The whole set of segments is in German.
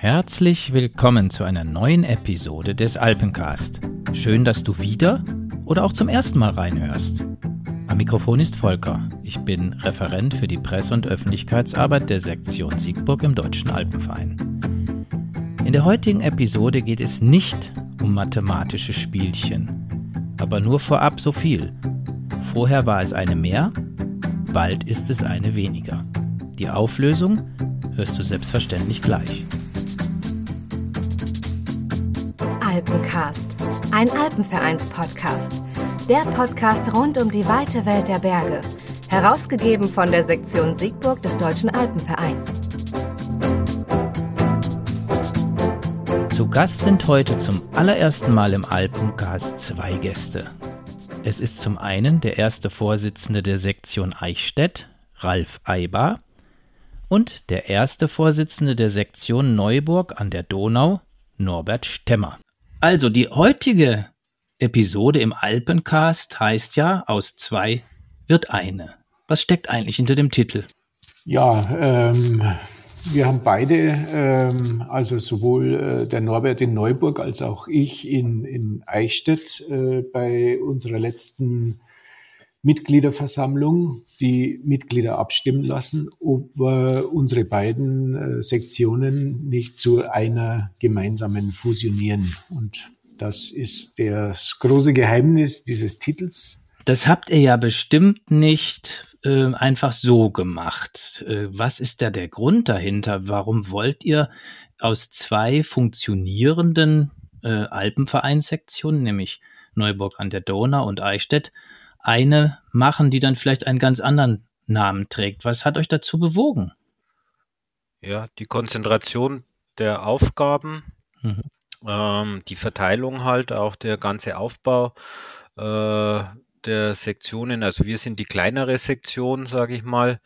Herzlich willkommen zu einer neuen Episode des Alpencast. Schön, dass du wieder oder auch zum ersten Mal reinhörst. Am Mikrofon ist Volker. Ich bin Referent für die Presse- und Öffentlichkeitsarbeit der Sektion Siegburg im Deutschen Alpenverein. In der heutigen Episode geht es nicht um mathematische Spielchen, aber nur vorab so viel. Vorher war es eine mehr, bald ist es eine weniger. Die Auflösung hörst du selbstverständlich gleich. Alpencast, ein Alpenvereins-Podcast. Der Podcast rund um die weite Welt der Berge. Herausgegeben von der Sektion Siegburg des Deutschen Alpenvereins. Zu Gast sind heute zum allerersten Mal im Alpencast zwei Gäste. Es ist zum einen der erste Vorsitzende der Sektion Eichstätt, Ralf Eibar, und der erste Vorsitzende der Sektion Neuburg an der Donau, Norbert Stemmer. Also die heutige Episode im Alpencast heißt ja, aus zwei wird eine. Was steckt eigentlich hinter dem Titel? Ja, ähm, wir haben beide, ähm, also sowohl äh, der Norbert in Neuburg als auch ich in, in Eichstätt äh, bei unserer letzten Mitgliederversammlung die Mitglieder abstimmen lassen, ob wir unsere beiden äh, Sektionen nicht zu einer gemeinsamen fusionieren. Und das ist das große Geheimnis dieses Titels. Das habt ihr ja bestimmt nicht äh, einfach so gemacht. Äh, was ist da der Grund dahinter? Warum wollt ihr aus zwei funktionierenden äh, Alpenvereinssektionen, nämlich Neuburg an der Donau und Eichstätt, eine machen, die dann vielleicht einen ganz anderen Namen trägt. Was hat euch dazu bewogen? Ja, die Konzentration der Aufgaben, mhm. ähm, die Verteilung halt, auch der ganze Aufbau äh, der Sektionen, also wir sind die kleinere Sektion, sage ich mal,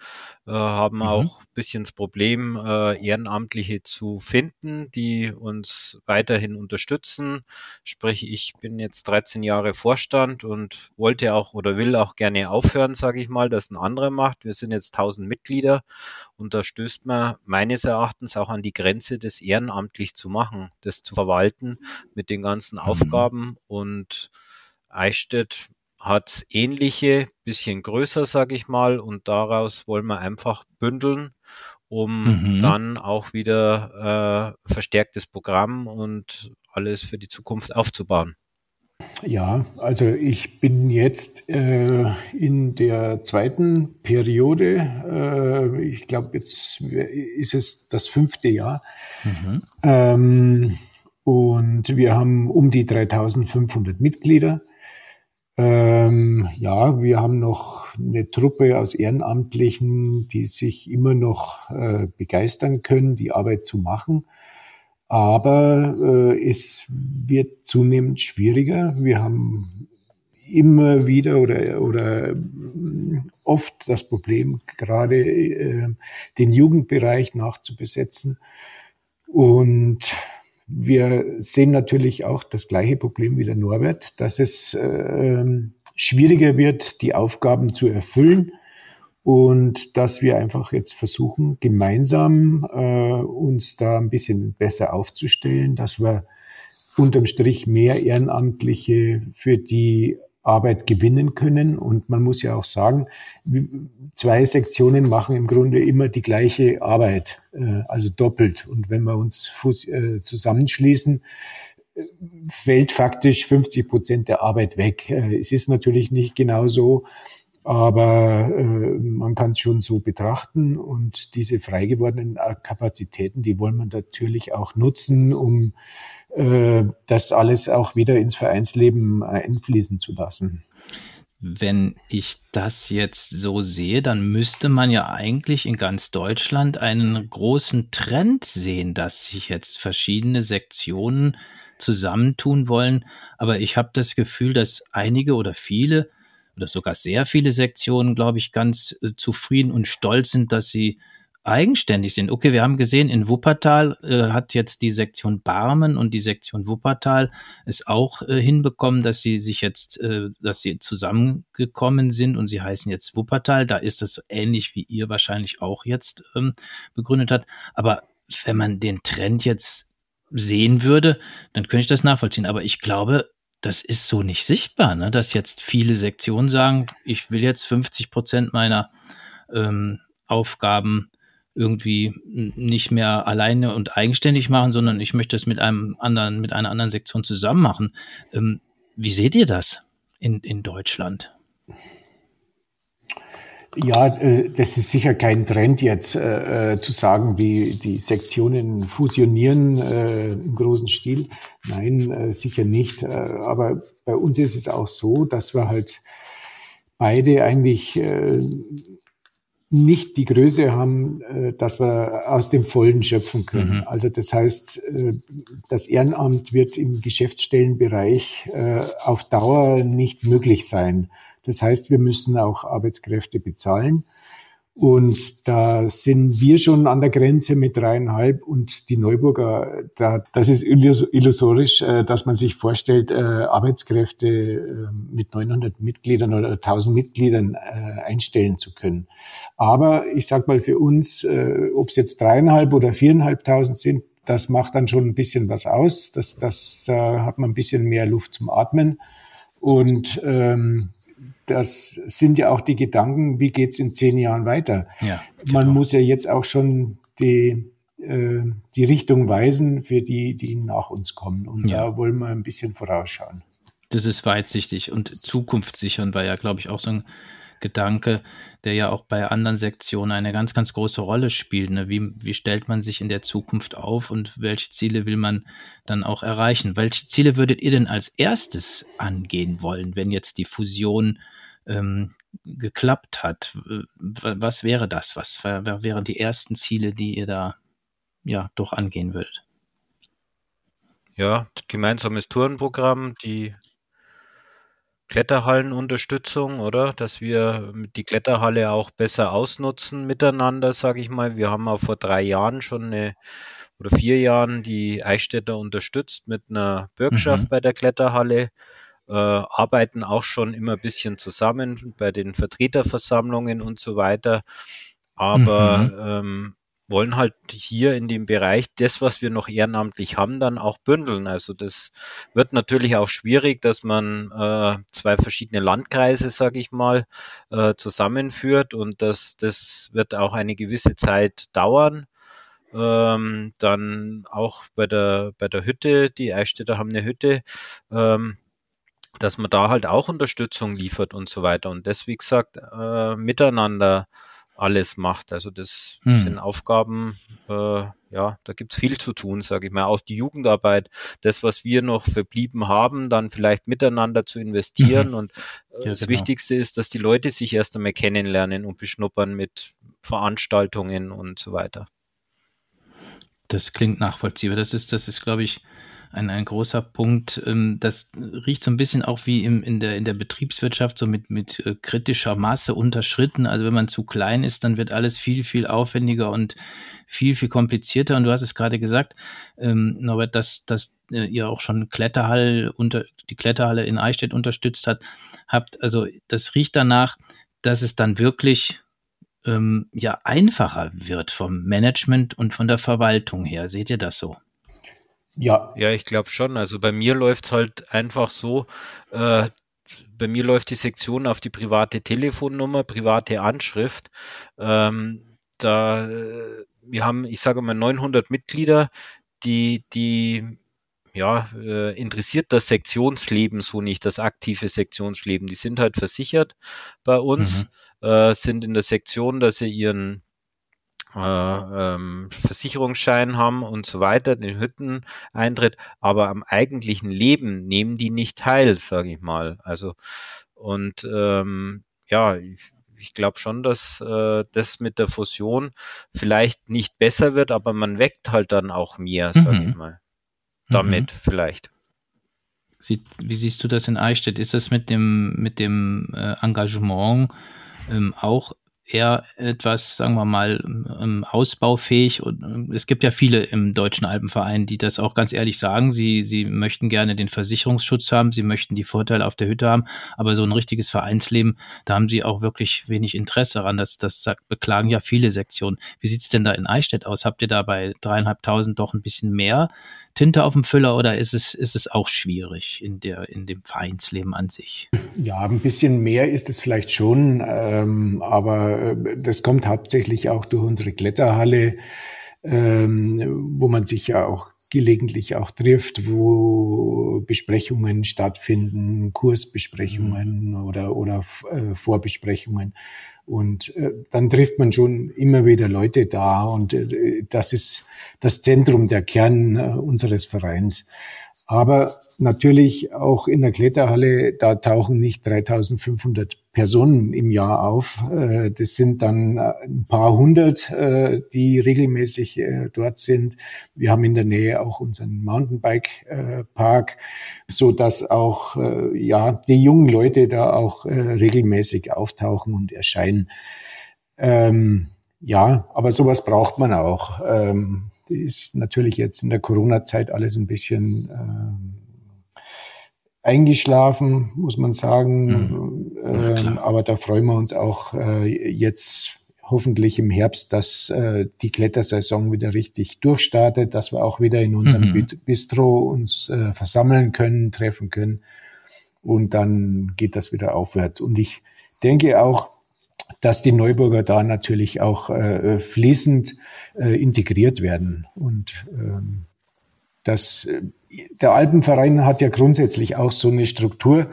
äh, haben mhm. auch ein bisschen das Problem, äh, Ehrenamtliche zu finden, die uns weiterhin unterstützen. Sprich, ich bin jetzt 13 Jahre Vorstand und wollte auch oder will auch gerne aufhören, sage ich mal, dass ein anderer macht. Wir sind jetzt 1000 Mitglieder und da stößt man meines Erachtens auch an die Grenze, das ehrenamtlich zu machen, das zu verwalten mit den ganzen mhm. Aufgaben und Eichstätt hat ähnliche, bisschen größer, sag ich mal, und daraus wollen wir einfach bündeln, um mhm. dann auch wieder äh, verstärktes Programm und alles für die Zukunft aufzubauen. Ja, also ich bin jetzt äh, in der zweiten Periode. Äh, ich glaube, jetzt ist es das fünfte Jahr. Mhm. Ähm, und wir haben um die 3500 Mitglieder. Ähm, ja, wir haben noch eine Truppe aus Ehrenamtlichen, die sich immer noch äh, begeistern können, die Arbeit zu machen. Aber äh, es wird zunehmend schwieriger. Wir haben immer wieder oder, oder oft das Problem, gerade äh, den Jugendbereich nachzubesetzen. Und wir sehen natürlich auch das gleiche Problem wie der Norbert, dass es äh, schwieriger wird, die Aufgaben zu erfüllen und dass wir einfach jetzt versuchen, gemeinsam äh, uns da ein bisschen besser aufzustellen, dass wir unterm Strich mehr Ehrenamtliche für die Arbeit gewinnen können. Und man muss ja auch sagen, zwei Sektionen machen im Grunde immer die gleiche Arbeit, äh, also doppelt. Und wenn wir uns äh, zusammenschließen, fällt faktisch 50 Prozent der Arbeit weg. Äh, es ist natürlich nicht genau so, aber man kann es schon so betrachten. Und diese frei gewordenen Kapazitäten, die wollen wir natürlich auch nutzen, um äh, das alles auch wieder ins Vereinsleben einfließen zu lassen. Wenn ich das jetzt so sehe, dann müsste man ja eigentlich in ganz Deutschland einen großen Trend sehen, dass sich jetzt verschiedene Sektionen zusammentun wollen. Aber ich habe das Gefühl, dass einige oder viele oder sogar sehr viele Sektionen, glaube ich, ganz äh, zufrieden und stolz sind, dass sie eigenständig sind. Okay, wir haben gesehen, in Wuppertal äh, hat jetzt die Sektion Barmen und die Sektion Wuppertal es auch äh, hinbekommen, dass sie sich jetzt, äh, dass sie zusammengekommen sind und sie heißen jetzt Wuppertal. Da ist das ähnlich wie ihr wahrscheinlich auch jetzt ähm, begründet hat. Aber wenn man den Trend jetzt sehen würde, dann könnte ich das nachvollziehen. Aber ich glaube, das ist so nicht sichtbar, ne? dass jetzt viele Sektionen sagen, ich will jetzt 50 Prozent meiner ähm, Aufgaben irgendwie nicht mehr alleine und eigenständig machen, sondern ich möchte es mit einem anderen, mit einer anderen Sektion zusammen machen. Ähm, wie seht ihr das in, in Deutschland? Ja, äh, das ist sicher kein Trend jetzt äh, äh, zu sagen, wie die Sektionen fusionieren äh, im großen Stil. Nein, äh, sicher nicht. Aber bei uns ist es auch so, dass wir halt beide eigentlich nicht die Größe haben, dass wir aus dem Vollen schöpfen können. Mhm. Also das heißt, das Ehrenamt wird im Geschäftsstellenbereich auf Dauer nicht möglich sein. Das heißt, wir müssen auch Arbeitskräfte bezahlen. Und da sind wir schon an der Grenze mit dreieinhalb und die Neuburger, da, das ist illusorisch, äh, dass man sich vorstellt, äh, Arbeitskräfte äh, mit 900 Mitgliedern oder 1000 Mitgliedern einstellen zu können. Aber ich sag mal für uns, ob es jetzt dreieinhalb oder viereinhalbtausend sind, das macht dann schon ein bisschen was aus. Das, das, da hat man ein bisschen mehr Luft zum Atmen. Und ähm, das sind ja auch die Gedanken, wie geht's in zehn Jahren weiter. Ja, genau. Man muss ja jetzt auch schon die, äh, die Richtung weisen für die, die nach uns kommen. Und ja. da wollen wir ein bisschen vorausschauen. Das ist weitsichtig und zukunftssichern war ja, glaube ich, auch so ein Gedanke, der ja auch bei anderen Sektionen eine ganz, ganz große Rolle spielt. Ne? Wie, wie stellt man sich in der Zukunft auf und welche Ziele will man dann auch erreichen? Welche Ziele würdet ihr denn als erstes angehen wollen, wenn jetzt die Fusion ähm, geklappt hat. Was wäre das? Was wären die ersten Ziele, die ihr da ja doch angehen würdet? Ja, gemeinsames Tourenprogramm, die Kletterhallenunterstützung, oder? Dass wir die Kletterhalle auch besser ausnutzen miteinander, sage ich mal. Wir haben auch vor drei Jahren schon eine oder vier Jahren die Eichstätter unterstützt mit einer Bürgschaft mhm. bei der Kletterhalle äh, arbeiten auch schon immer ein bisschen zusammen bei den Vertreterversammlungen und so weiter. Aber mhm. ähm, wollen halt hier in dem Bereich das, was wir noch ehrenamtlich haben, dann auch bündeln. Also das wird natürlich auch schwierig, dass man äh, zwei verschiedene Landkreise, sage ich mal, äh, zusammenführt und das, das wird auch eine gewisse Zeit dauern. Ähm, dann auch bei der bei der Hütte, die Eichstätter haben eine Hütte, ähm, dass man da halt auch Unterstützung liefert und so weiter. Und das, wie gesagt, äh, miteinander alles macht. Also das hm. sind Aufgaben, äh, ja, da gibt's viel zu tun, sage ich mal. Auch die Jugendarbeit, das, was wir noch verblieben haben, dann vielleicht miteinander zu investieren. Mhm. Und äh, ja, das genau. Wichtigste ist, dass die Leute sich erst einmal kennenlernen und beschnuppern mit Veranstaltungen und so weiter. Das klingt nachvollziehbar. Das ist, das ist, glaube ich, ein, ein großer Punkt. Ähm, das riecht so ein bisschen auch wie im, in, der, in der Betriebswirtschaft, so mit, mit äh, kritischer Masse unterschritten. Also wenn man zu klein ist, dann wird alles viel, viel aufwendiger und viel, viel komplizierter. Und du hast es gerade gesagt, ähm, Norbert, dass, dass äh, ihr auch schon Kletterhalle unter, die Kletterhalle in Eichstätt unterstützt hat, habt. Also das riecht danach, dass es dann wirklich ähm, ja einfacher wird vom Management und von der Verwaltung her. Seht ihr das so? Ja. Ja, ich glaube schon. Also bei mir läuft's halt einfach so, äh, bei mir läuft die Sektion auf die private Telefonnummer, private Anschrift. Ähm, da, äh, wir haben, ich sage mal, 900 Mitglieder, die, die, ja, äh, interessiert das Sektionsleben so nicht, das aktive Sektionsleben. Die sind halt versichert bei uns, mhm. äh, sind in der Sektion, dass sie ihren äh, ähm, Versicherungsschein haben und so weiter, den Hütteneintritt, aber am eigentlichen Leben nehmen die nicht teil, sage ich mal. Also und ähm, ja, ich, ich glaube schon, dass äh, das mit der Fusion vielleicht nicht besser wird, aber man weckt halt dann auch mehr, sage mhm. ich mal. Damit mhm. vielleicht. Sie, wie siehst du das in Eichstätt? Ist das mit dem, mit dem äh, Engagement ähm, auch eher etwas, sagen wir mal, ähm, ausbaufähig. Und ähm, es gibt ja viele im Deutschen Alpenverein, die das auch ganz ehrlich sagen. Sie, sie möchten gerne den Versicherungsschutz haben, sie möchten die Vorteile auf der Hütte haben, aber so ein richtiges Vereinsleben, da haben sie auch wirklich wenig Interesse daran. Das, das beklagen ja viele Sektionen. Wie sieht's denn da in Eichstätt aus? Habt ihr da bei dreieinhalbtausend doch ein bisschen mehr Tinte auf dem Füller oder ist es, ist es auch schwierig in, der, in dem Vereinsleben an sich? Ja, ein bisschen mehr ist es vielleicht schon, ähm, aber äh, das kommt hauptsächlich auch durch unsere Kletterhalle, ähm, wo man sich ja auch gelegentlich auch trifft, wo Besprechungen stattfinden, Kursbesprechungen mhm. oder, oder äh, Vorbesprechungen. Und äh, dann trifft man schon immer wieder Leute da und äh, das ist das Zentrum, der Kern äh, unseres Vereins. Aber natürlich auch in der Kletterhalle, da tauchen nicht 3500 Personen im Jahr auf. Äh, das sind dann äh, ein paar hundert, äh, die regelmäßig dort sind. Wir haben in der Nähe auch unseren Mountainbike-Park, so dass auch ja die jungen Leute da auch regelmäßig auftauchen und erscheinen. Ähm, ja, aber sowas braucht man auch. Ähm, ist natürlich jetzt in der Corona-Zeit alles ein bisschen äh, eingeschlafen, muss man sagen. Mhm. Ähm, aber da freuen wir uns auch äh, jetzt hoffentlich im Herbst, dass äh, die Klettersaison wieder richtig durchstartet, dass wir auch wieder in unserem mhm. Bistro uns äh, versammeln können, treffen können. Und dann geht das wieder aufwärts. Und ich denke auch, dass die Neuburger da natürlich auch äh, fließend äh, integriert werden. Und ähm, das, äh, der Alpenverein hat ja grundsätzlich auch so eine Struktur,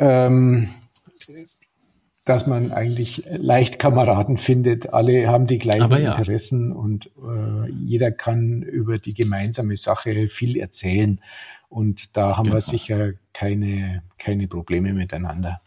ähm, dass man eigentlich leicht Kameraden findet. Alle haben die gleichen ja. Interessen und äh, jeder kann über die gemeinsame Sache viel erzählen. Und da haben genau. wir sicher keine, keine Probleme miteinander.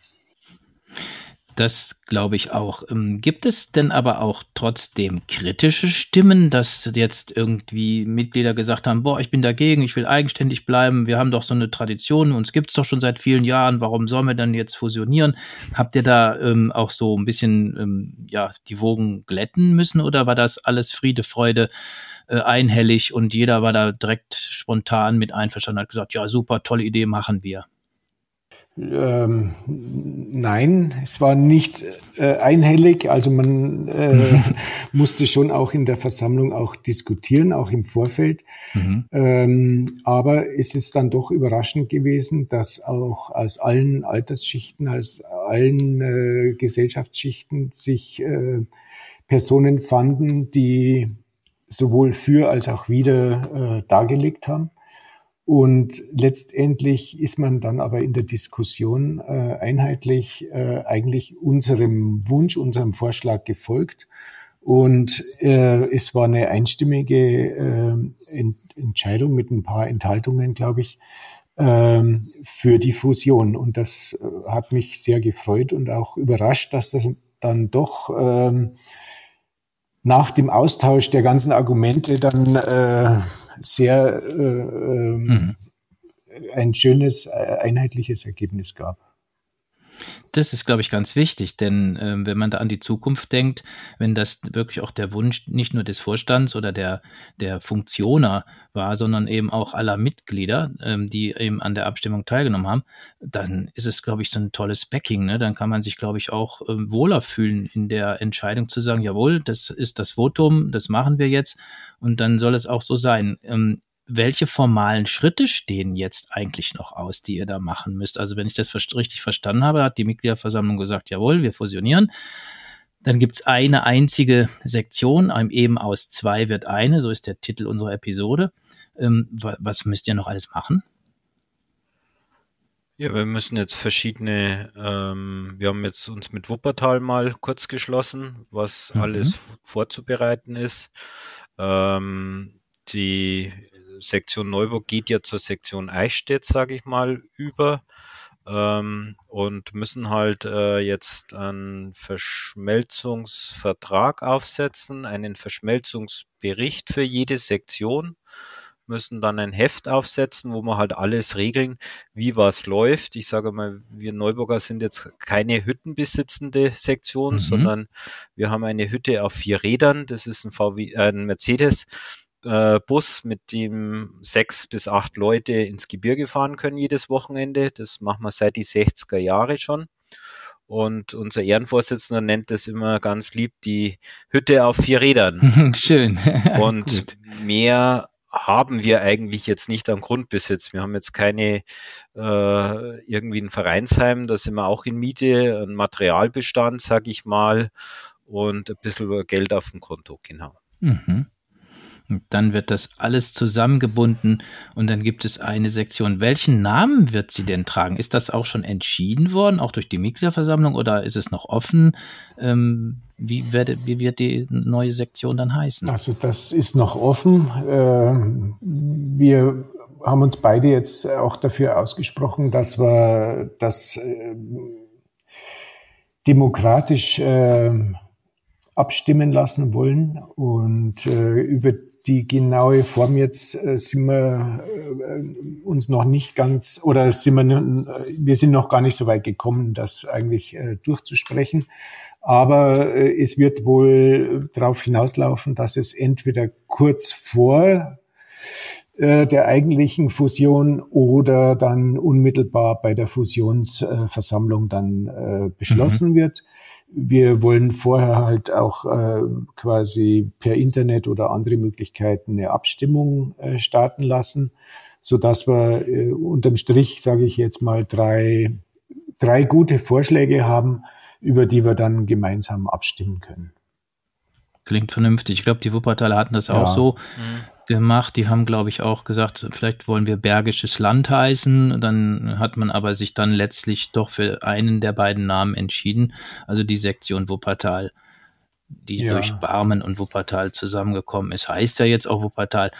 Das glaube ich auch. Ähm, gibt es denn aber auch trotzdem kritische Stimmen, dass jetzt irgendwie Mitglieder gesagt haben, boah, ich bin dagegen, ich will eigenständig bleiben, wir haben doch so eine Tradition, uns gibt es doch schon seit vielen Jahren, warum sollen wir dann jetzt fusionieren? Habt ihr da ähm, auch so ein bisschen ähm, ja, die Wogen glätten müssen oder war das alles Friede, Freude? Äh, einhellig und jeder war da direkt spontan mit einverstanden, hat gesagt, ja, super, tolle Idee, machen wir. Ähm, nein, es war nicht äh, einhellig. Also man äh, musste schon auch in der Versammlung auch diskutieren, auch im Vorfeld. Mhm. Ähm, aber es ist dann doch überraschend gewesen, dass auch aus allen Altersschichten, aus allen äh, Gesellschaftsschichten sich äh, Personen fanden, die sowohl für als auch wieder äh, dargelegt haben. Und letztendlich ist man dann aber in der Diskussion äh, einheitlich äh, eigentlich unserem Wunsch, unserem Vorschlag gefolgt. Und äh, es war eine einstimmige äh, Ent Entscheidung mit ein paar Enthaltungen, glaube ich, äh, für die Fusion. Und das äh, hat mich sehr gefreut und auch überrascht, dass das dann doch äh, nach dem Austausch der ganzen Argumente dann äh, sehr äh, ähm, mhm. ein schönes, äh, einheitliches Ergebnis gab. Das ist, glaube ich, ganz wichtig, denn äh, wenn man da an die Zukunft denkt, wenn das wirklich auch der Wunsch nicht nur des Vorstands oder der, der Funktioner war, sondern eben auch aller Mitglieder, ähm, die eben an der Abstimmung teilgenommen haben, dann ist es, glaube ich, so ein tolles Backing. Ne? Dann kann man sich, glaube ich, auch äh, wohler fühlen in der Entscheidung zu sagen, jawohl, das ist das Votum, das machen wir jetzt und dann soll es auch so sein. Ähm, welche formalen Schritte stehen jetzt eigentlich noch aus, die ihr da machen müsst? Also wenn ich das richtig verstanden habe, hat die Mitgliederversammlung gesagt, jawohl, wir fusionieren. Dann gibt es eine einzige Sektion, eben aus zwei wird eine, so ist der Titel unserer Episode. Ähm, was müsst ihr noch alles machen? Ja, wir müssen jetzt verschiedene, ähm, wir haben jetzt uns mit Wuppertal mal kurz geschlossen, was mhm. alles vorzubereiten ist. Ähm, die Sektion Neuburg geht ja zur Sektion Eichstätt, sage ich mal, über ähm, und müssen halt äh, jetzt einen Verschmelzungsvertrag aufsetzen, einen Verschmelzungsbericht für jede Sektion müssen dann ein Heft aufsetzen, wo wir halt alles regeln, wie was läuft. Ich sage mal, wir Neuburger sind jetzt keine hüttenbesitzende Sektion, mhm. sondern wir haben eine Hütte auf vier Rädern. Das ist ein VW, äh, ein Mercedes. Äh, Bus, mit dem sechs bis acht Leute ins Gebirge fahren können jedes Wochenende. Das machen wir seit die 60er Jahre schon. Und unser Ehrenvorsitzender nennt das immer ganz lieb die Hütte auf vier Rädern. Schön. Und mehr haben wir eigentlich jetzt nicht am Grundbesitz. Wir haben jetzt keine äh, irgendwie ein Vereinsheim, da sind wir auch in Miete, ein Materialbestand, sag ich mal, und ein bisschen Geld auf dem Konto, genau. Mhm. Und dann wird das alles zusammengebunden und dann gibt es eine Sektion. Welchen Namen wird sie denn tragen? Ist das auch schon entschieden worden, auch durch die Mitgliederversammlung oder ist es noch offen? Ähm, wie, wird, wie, wird, die neue Sektion dann heißen? Also das ist noch offen. Ähm, wir haben uns beide jetzt auch dafür ausgesprochen, dass wir das ähm, demokratisch ähm, abstimmen lassen wollen und äh, über die genaue Form jetzt äh, sind wir äh, uns noch nicht ganz oder sind wir, äh, wir sind noch gar nicht so weit gekommen, das eigentlich äh, durchzusprechen. Aber äh, es wird wohl darauf hinauslaufen, dass es entweder kurz vor äh, der eigentlichen Fusion oder dann unmittelbar bei der Fusionsversammlung dann beschlossen mhm. wird. Wir wollen vorher halt auch äh, quasi per Internet oder andere Möglichkeiten eine Abstimmung äh, starten lassen, so dass wir äh, unterm Strich, sage ich jetzt mal, drei, drei gute Vorschläge haben, über die wir dann gemeinsam abstimmen können. Klingt vernünftig. Ich glaube, die Wuppertaler hatten das ja. auch so. Mhm gemacht. Die haben, glaube ich, auch gesagt, vielleicht wollen wir Bergisches Land heißen. Dann hat man aber sich dann letztlich doch für einen der beiden Namen entschieden. Also die Sektion Wuppertal, die ja. durch Barmen und Wuppertal zusammengekommen ist, heißt ja jetzt auch Wuppertal,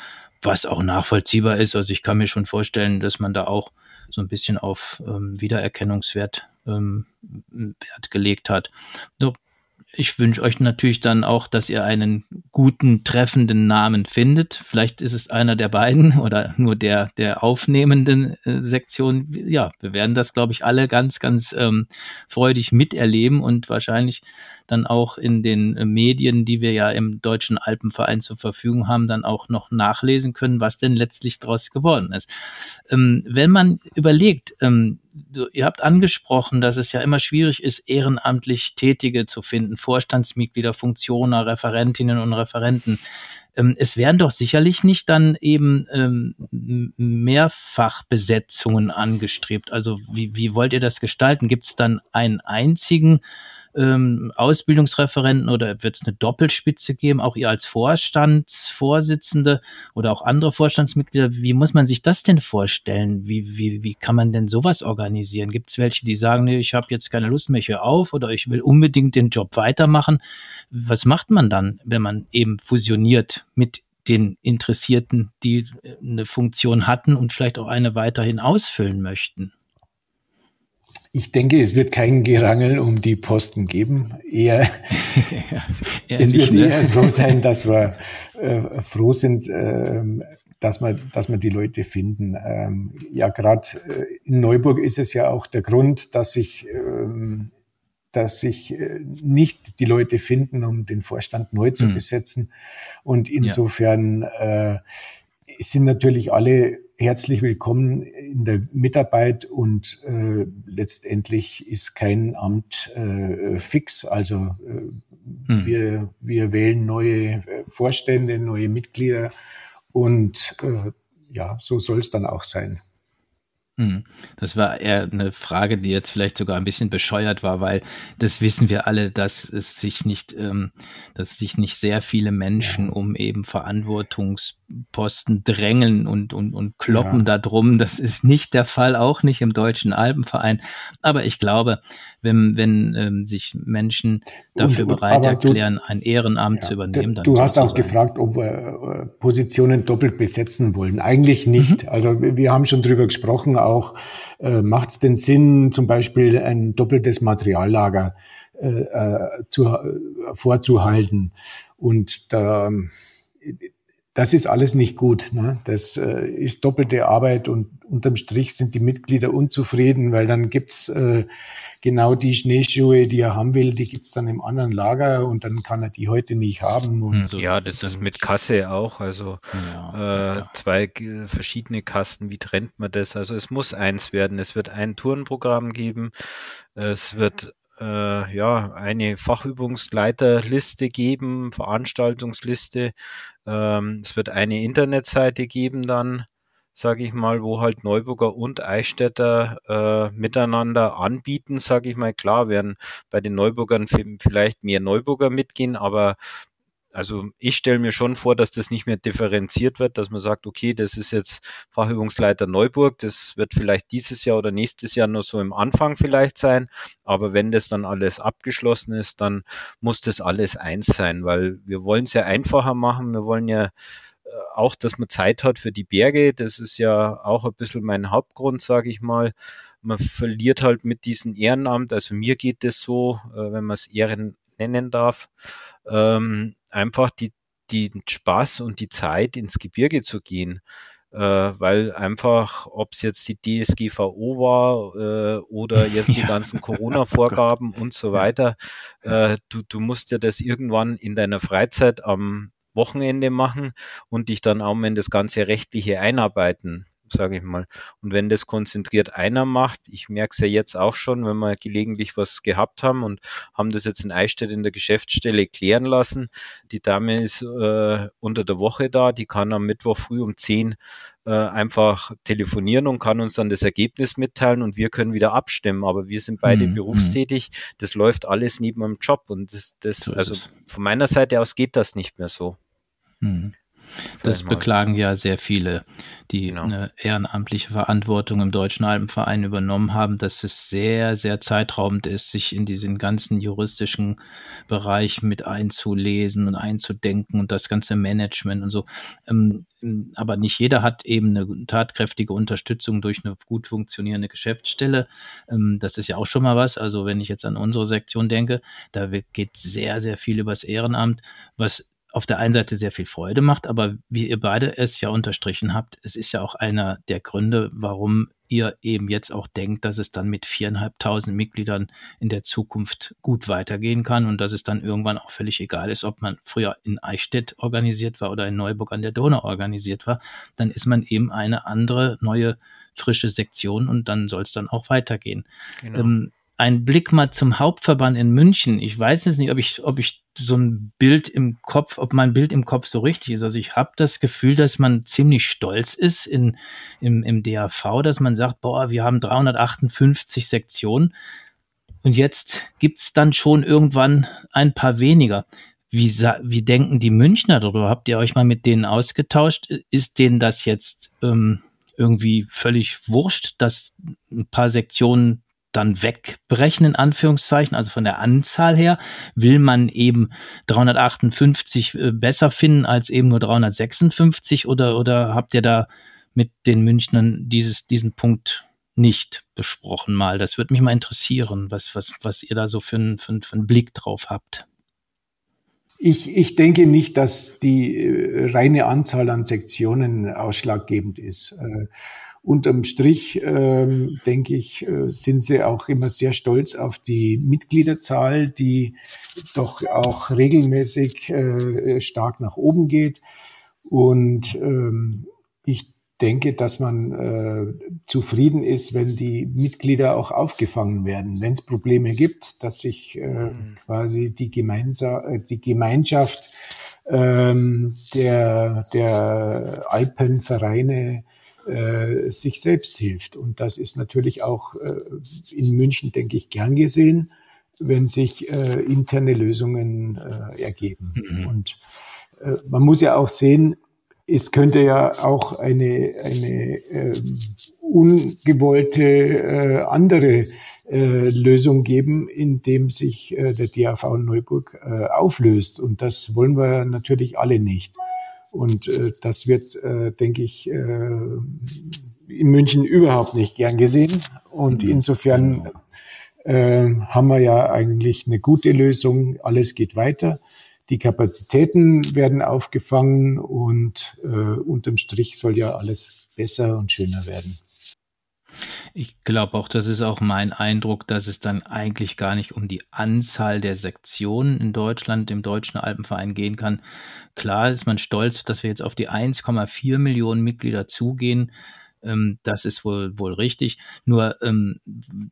was auch nachvollziehbar ist. Also ich kann mir schon vorstellen, dass man da auch so ein bisschen auf ähm, Wiedererkennungswert ähm, Wert gelegt hat. So, ich wünsche euch natürlich dann auch, dass ihr einen guten, treffenden Namen findet. Vielleicht ist es einer der beiden oder nur der der aufnehmenden äh, Sektion. Ja, wir werden das, glaube ich, alle ganz, ganz ähm, freudig miterleben und wahrscheinlich dann auch in den äh, Medien, die wir ja im Deutschen Alpenverein zur Verfügung haben, dann auch noch nachlesen können, was denn letztlich daraus geworden ist. Ähm, wenn man überlegt, ähm, du, ihr habt angesprochen, dass es ja immer schwierig ist, ehrenamtlich Tätige zu finden, Vorstandsmitglieder, Funktioner, Referentinnen und Referenten. Ähm, es werden doch sicherlich nicht dann eben ähm, Mehrfachbesetzungen angestrebt. Also wie, wie wollt ihr das gestalten? Gibt es dann einen einzigen ähm, Ausbildungsreferenten oder wird es eine Doppelspitze geben? Auch ihr als Vorstandsvorsitzende oder auch andere Vorstandsmitglieder, wie muss man sich das denn vorstellen? Wie, wie, wie kann man denn sowas organisieren? Gibt es welche, die sagen, nee, ich habe jetzt keine Lust mehr hier auf oder ich will unbedingt den Job weitermachen? Was macht man dann, wenn man eben fusioniert mit den Interessierten, die eine Funktion hatten und vielleicht auch eine weiterhin ausfüllen möchten? Ich denke, es wird kein Gerangel um die Posten geben. Eher, ja, es wird ne? eher so sein, dass wir äh, froh sind, äh, dass wir, dass wir die Leute finden. Ähm, ja, gerade äh, in Neuburg ist es ja auch der Grund, dass sich, ähm, dass sich äh, nicht die Leute finden, um den Vorstand neu zu mhm. besetzen. Und insofern ja. äh, sind natürlich alle herzlich willkommen in der Mitarbeit und äh, letztendlich ist kein Amt äh, fix. Also äh, hm. wir, wir wählen neue äh, Vorstände, neue Mitglieder und äh, ja, so soll es dann auch sein. Hm. Das war eher eine Frage, die jetzt vielleicht sogar ein bisschen bescheuert war, weil das wissen wir alle, dass es sich nicht, ähm, dass sich nicht sehr viele Menschen um eben Verantwortungsposten drängeln und, und, und kloppen ja. da drum. Das ist nicht der Fall, auch nicht im Deutschen Alpenverein. Aber ich glaube, wenn, wenn ähm, sich Menschen dafür und, bereit erklären, du, ein Ehrenamt ja, zu übernehmen. Dann du hast auch gefragt, ob wir äh, Positionen doppelt besetzen wollen. Eigentlich nicht. Mhm. Also wir haben schon drüber gesprochen, auch äh, macht es denn Sinn, zum Beispiel ein doppeltes Materiallager äh, äh zu, äh, vorzuhalten. Und da das ist alles nicht gut. Ne? Das äh, ist doppelte Arbeit und unterm Strich sind die Mitglieder unzufrieden, weil dann gibt's äh, genau die Schneeschuhe, die er haben will, die gibt's dann im anderen Lager und dann kann er die heute nicht haben. Und hm, ja, das ist mit Kasse auch. Also ja, äh, ja. zwei verschiedene Kasten, wie trennt man das? Also es muss eins werden. Es wird ein Tourenprogramm geben. Es wird äh, ja eine Fachübungsleiterliste geben, Veranstaltungsliste. Ähm, es wird eine Internetseite geben dann, sage ich mal, wo halt Neuburger und Eichstätter äh, miteinander anbieten, sage ich mal. Klar werden bei den Neuburgern vielleicht mehr Neuburger mitgehen, aber also ich stelle mir schon vor, dass das nicht mehr differenziert wird, dass man sagt, okay, das ist jetzt Fachübungsleiter Neuburg, das wird vielleicht dieses Jahr oder nächstes Jahr nur so im Anfang vielleicht sein, aber wenn das dann alles abgeschlossen ist, dann muss das alles eins sein, weil wir wollen es ja einfacher machen, wir wollen ja äh, auch, dass man Zeit hat für die Berge, das ist ja auch ein bisschen mein Hauptgrund, sage ich mal. Man verliert halt mit diesem Ehrenamt, also mir geht es so, äh, wenn man es Ehren nennen darf, ähm, einfach die, die Spaß und die Zeit ins Gebirge zu gehen. Äh, weil einfach, ob es jetzt die DSGVO war äh, oder jetzt die ganzen Corona-Vorgaben und so weiter, äh, du, du musst ja das irgendwann in deiner Freizeit am Wochenende machen und dich dann auch in das ganze Rechtliche einarbeiten sage ich mal. Und wenn das konzentriert einer macht, ich merke es ja jetzt auch schon, wenn wir gelegentlich was gehabt haben und haben das jetzt in Eichstätt in der Geschäftsstelle klären lassen. Die Dame ist äh, unter der Woche da, die kann am Mittwoch früh um 10 äh, einfach telefonieren und kann uns dann das Ergebnis mitteilen und wir können wieder abstimmen. Aber wir sind beide mhm. berufstätig. Das läuft alles neben dem Job und das, das so also von meiner Seite aus geht das nicht mehr so. Mhm. Das beklagen ja sehr viele, die genau. eine ehrenamtliche Verantwortung im Deutschen Alpenverein übernommen haben, dass es sehr, sehr zeitraubend ist, sich in diesen ganzen juristischen Bereich mit einzulesen und einzudenken und das ganze Management und so. Ähm, aber nicht jeder hat eben eine tatkräftige Unterstützung durch eine gut funktionierende Geschäftsstelle. Ähm, das ist ja auch schon mal was. Also wenn ich jetzt an unsere Sektion denke, da geht sehr, sehr viel übers Ehrenamt, was auf der einen Seite sehr viel Freude macht, aber wie ihr beide es ja unterstrichen habt, es ist ja auch einer der Gründe, warum ihr eben jetzt auch denkt, dass es dann mit viereinhalbtausend Mitgliedern in der Zukunft gut weitergehen kann und dass es dann irgendwann auch völlig egal ist, ob man früher in Eichstätt organisiert war oder in Neuburg an der Donau organisiert war, dann ist man eben eine andere, neue, frische Sektion und dann soll es dann auch weitergehen. Genau. Ähm, ein Blick mal zum Hauptverband in München. Ich weiß jetzt nicht, ob ich, ob ich so ein Bild im Kopf, ob mein Bild im Kopf so richtig ist. Also ich habe das Gefühl, dass man ziemlich stolz ist in, im, im DAV, dass man sagt, boah, wir haben 358 Sektionen und jetzt gibt's dann schon irgendwann ein paar weniger. Wie, wie denken die Münchner darüber? Habt ihr euch mal mit denen ausgetauscht? Ist denen das jetzt ähm, irgendwie völlig wurscht, dass ein paar Sektionen dann wegbrechen, in Anführungszeichen, also von der Anzahl her, will man eben 358 äh, besser finden als eben nur 356 oder, oder habt ihr da mit den Münchnern dieses, diesen Punkt nicht besprochen mal? Das würde mich mal interessieren, was, was, was ihr da so für einen, für, für einen Blick drauf habt. Ich, ich denke nicht, dass die äh, reine Anzahl an Sektionen ausschlaggebend ist. Unterm Strich, ähm, denke ich, äh, sind sie auch immer sehr stolz auf die Mitgliederzahl, die doch auch regelmäßig äh, stark nach oben geht. Und ähm, ich denke, dass man äh, zufrieden ist, wenn die Mitglieder auch aufgefangen werden. Wenn es Probleme gibt, dass sich äh, mhm. quasi die, Gemeinsa äh, die Gemeinschaft ähm, der, der Alpenvereine äh, sich selbst hilft. Und das ist natürlich auch äh, in München, denke ich, gern gesehen, wenn sich äh, interne Lösungen äh, ergeben. Mhm. Und äh, man muss ja auch sehen, es könnte ja auch eine, eine äh, ungewollte äh, andere Lösung geben, indem sich der DAV Neuburg auflöst. Und das wollen wir natürlich alle nicht. Und äh, das wird, äh, denke ich, äh, in München überhaupt nicht gern gesehen. Und mhm. insofern äh, haben wir ja eigentlich eine gute Lösung. Alles geht weiter. die Kapazitäten werden aufgefangen und äh, unterm Strich soll ja alles besser und schöner werden. Ich glaube auch, das ist auch mein Eindruck, dass es dann eigentlich gar nicht um die Anzahl der Sektionen in Deutschland, im Deutschen Alpenverein gehen kann. Klar ist man stolz, dass wir jetzt auf die 1,4 Millionen Mitglieder zugehen. Ähm, das ist wohl, wohl richtig. Nur ähm,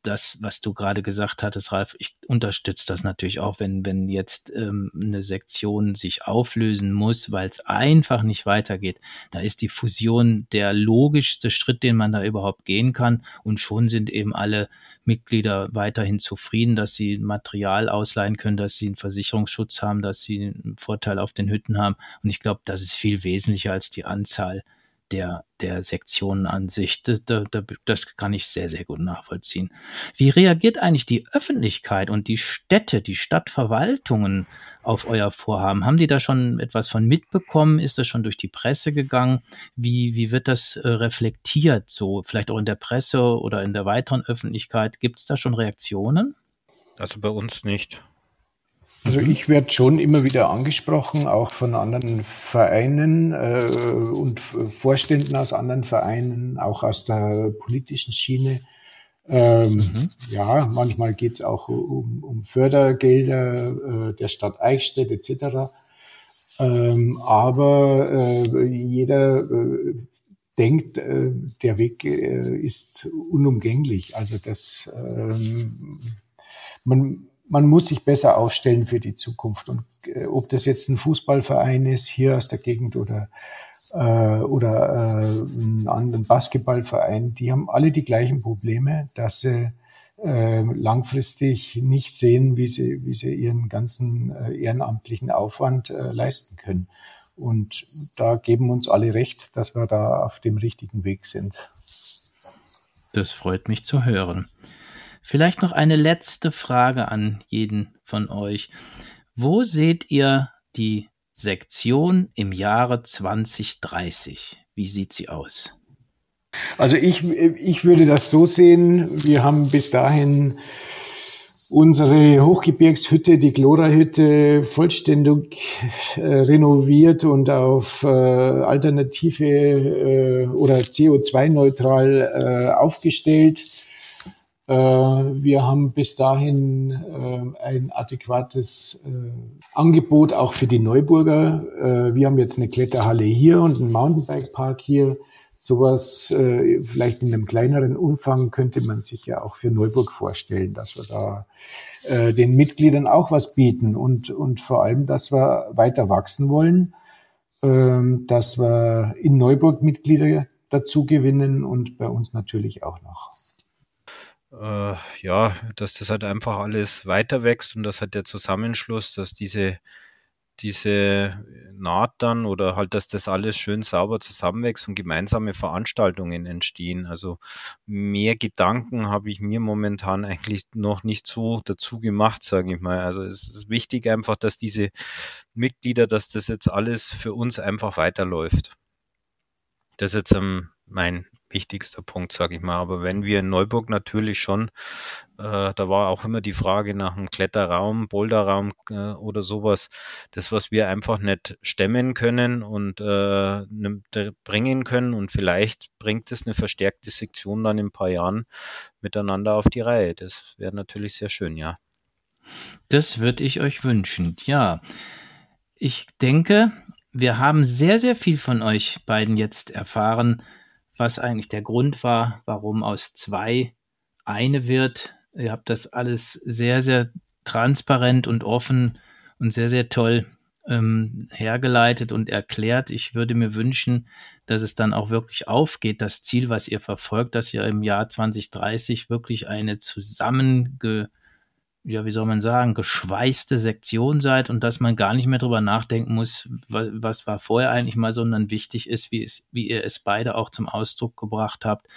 das, was du gerade gesagt hattest, Ralf, ich unterstütze das natürlich auch, wenn, wenn jetzt ähm, eine Sektion sich auflösen muss, weil es einfach nicht weitergeht. Da ist die Fusion der logischste Schritt, den man da überhaupt gehen kann. Und schon sind eben alle Mitglieder weiterhin zufrieden, dass sie Material ausleihen können, dass sie einen Versicherungsschutz haben, dass sie einen Vorteil auf den Hütten haben. Und ich glaube, das ist viel wesentlicher als die Anzahl der, der Sektionen an sich. Das, das, kann ich sehr, sehr gut nachvollziehen. Wie reagiert eigentlich die Öffentlichkeit und die Städte, die Stadtverwaltungen auf euer Vorhaben? Haben die da schon etwas von mitbekommen? Ist das schon durch die Presse gegangen? Wie, wie wird das äh, reflektiert? So vielleicht auch in der Presse oder in der weiteren Öffentlichkeit? Gibt es da schon Reaktionen? Also bei uns nicht. Also mhm. ich werde schon immer wieder angesprochen, auch von anderen Vereinen äh, und Vorständen aus anderen Vereinen, auch aus der politischen Schiene. Ähm, mhm. Ja, manchmal geht es auch um, um Fördergelder äh, der Stadt Eichstätt etc. Ähm, aber äh, jeder äh, denkt, äh, der Weg äh, ist unumgänglich. Also das ähm, man man muss sich besser aufstellen für die Zukunft. Und äh, ob das jetzt ein Fußballverein ist hier aus der Gegend oder äh, oder äh, ein anderen Basketballverein, die haben alle die gleichen Probleme, dass sie äh, langfristig nicht sehen, wie sie, wie sie ihren ganzen äh, ehrenamtlichen Aufwand äh, leisten können. Und da geben uns alle recht, dass wir da auf dem richtigen Weg sind. Das freut mich zu hören. Vielleicht noch eine letzte Frage an jeden von euch. Wo seht ihr die Sektion im Jahre 2030? Wie sieht sie aus? Also ich, ich würde das so sehen, wir haben bis dahin unsere Hochgebirgshütte, die Glora-Hütte, vollständig äh, renoviert und auf äh, alternative äh, oder CO2-neutral äh, aufgestellt. Äh, wir haben bis dahin äh, ein adäquates äh, Angebot auch für die Neuburger. Wir haben jetzt eine Kletterhalle hier und einen Mountainbike-Park hier. Sowas vielleicht in einem kleineren Umfang könnte man sich ja auch für Neuburg vorstellen, dass wir da den Mitgliedern auch was bieten und, und vor allem, dass wir weiter wachsen wollen, ähm, dass wir in Neuburg Mitglieder dazu gewinnen und bei uns natürlich auch noch äh, ja, dass das halt einfach alles weiter wächst und dass halt der Zusammenschluss, dass diese, diese Naht dann oder halt, dass das alles schön sauber zusammenwächst und gemeinsame Veranstaltungen entstehen. Also mehr Gedanken habe ich mir momentan eigentlich noch nicht so dazu gemacht, sage ich mal. Also es ist wichtig einfach, dass diese Mitglieder, dass das jetzt alles für uns einfach weiterläuft. Das ist jetzt ähm, mein wichtigster Punkt, sage ich mal. Aber wenn wir in Neuburg natürlich schon, äh, da war auch immer die Frage nach einem Kletterraum, Boulderraum äh, oder sowas, das, was wir einfach nicht stemmen können und äh, bringen können und vielleicht bringt es eine verstärkte Sektion dann in ein paar Jahren miteinander auf die Reihe. Das wäre natürlich sehr schön, ja. Das würde ich euch wünschen, ja. Ich denke, wir haben sehr, sehr viel von euch beiden jetzt erfahren, was eigentlich der Grund war, warum aus zwei eine wird. Ihr habt das alles sehr, sehr transparent und offen und sehr, sehr toll ähm, hergeleitet und erklärt. Ich würde mir wünschen, dass es dann auch wirklich aufgeht, das Ziel, was ihr verfolgt, dass ihr im Jahr 2030 wirklich eine zusammenge ja, wie soll man sagen, geschweißte Sektion seid und dass man gar nicht mehr drüber nachdenken muss, was, was war vorher eigentlich mal, sondern wichtig ist, wie, es, wie ihr es beide auch zum Ausdruck gebracht habt,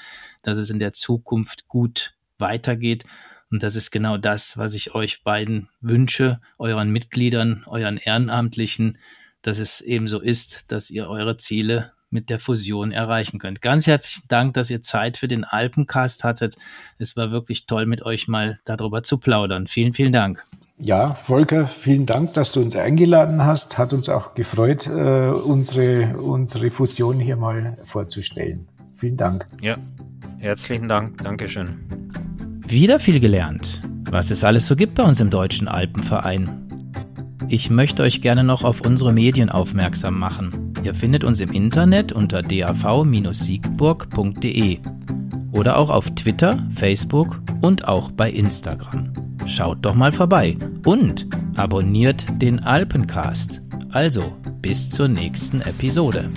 dass es in der Zukunft gut weitergeht. Und das ist genau das, was ich euch beiden wünsche, euren Mitgliedern, euren Ehrenamtlichen, dass es eben so ist, dass ihr eure Ziele mit der Fusion erreichen könnt. Ganz herzlichen Dank, dass ihr Zeit für den Alpencast hattet. Es war wirklich toll, mit euch mal darüber zu plaudern. Vielen, vielen Dank. ja, Volker, vielen Dank, dass du uns eingeladen hast. Hat uns auch gefreut, äh, unsere, unsere Fusion hier mal vorzustellen. Vielen Dank. Ja, herzlichen Dank. Dankeschön. Wieder viel gelernt, was es alles so gibt bei uns im Deutschen Alpenverein. Ich möchte euch gerne noch auf unsere Medien aufmerksam machen. Ihr findet uns im Internet unter dav-siegburg.de oder auch auf Twitter, Facebook und auch bei Instagram. Schaut doch mal vorbei und abonniert den Alpencast. Also, bis zur nächsten Episode.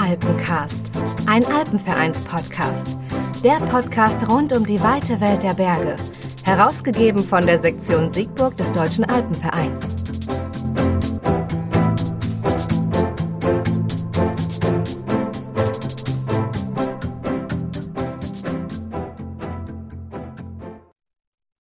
Alpencast, ein Alpenvereins-Podcast. Der Podcast rund um die weite Welt der Berge. Herausgegeben von der Sektion Siegburg des Deutschen Alpenvereins.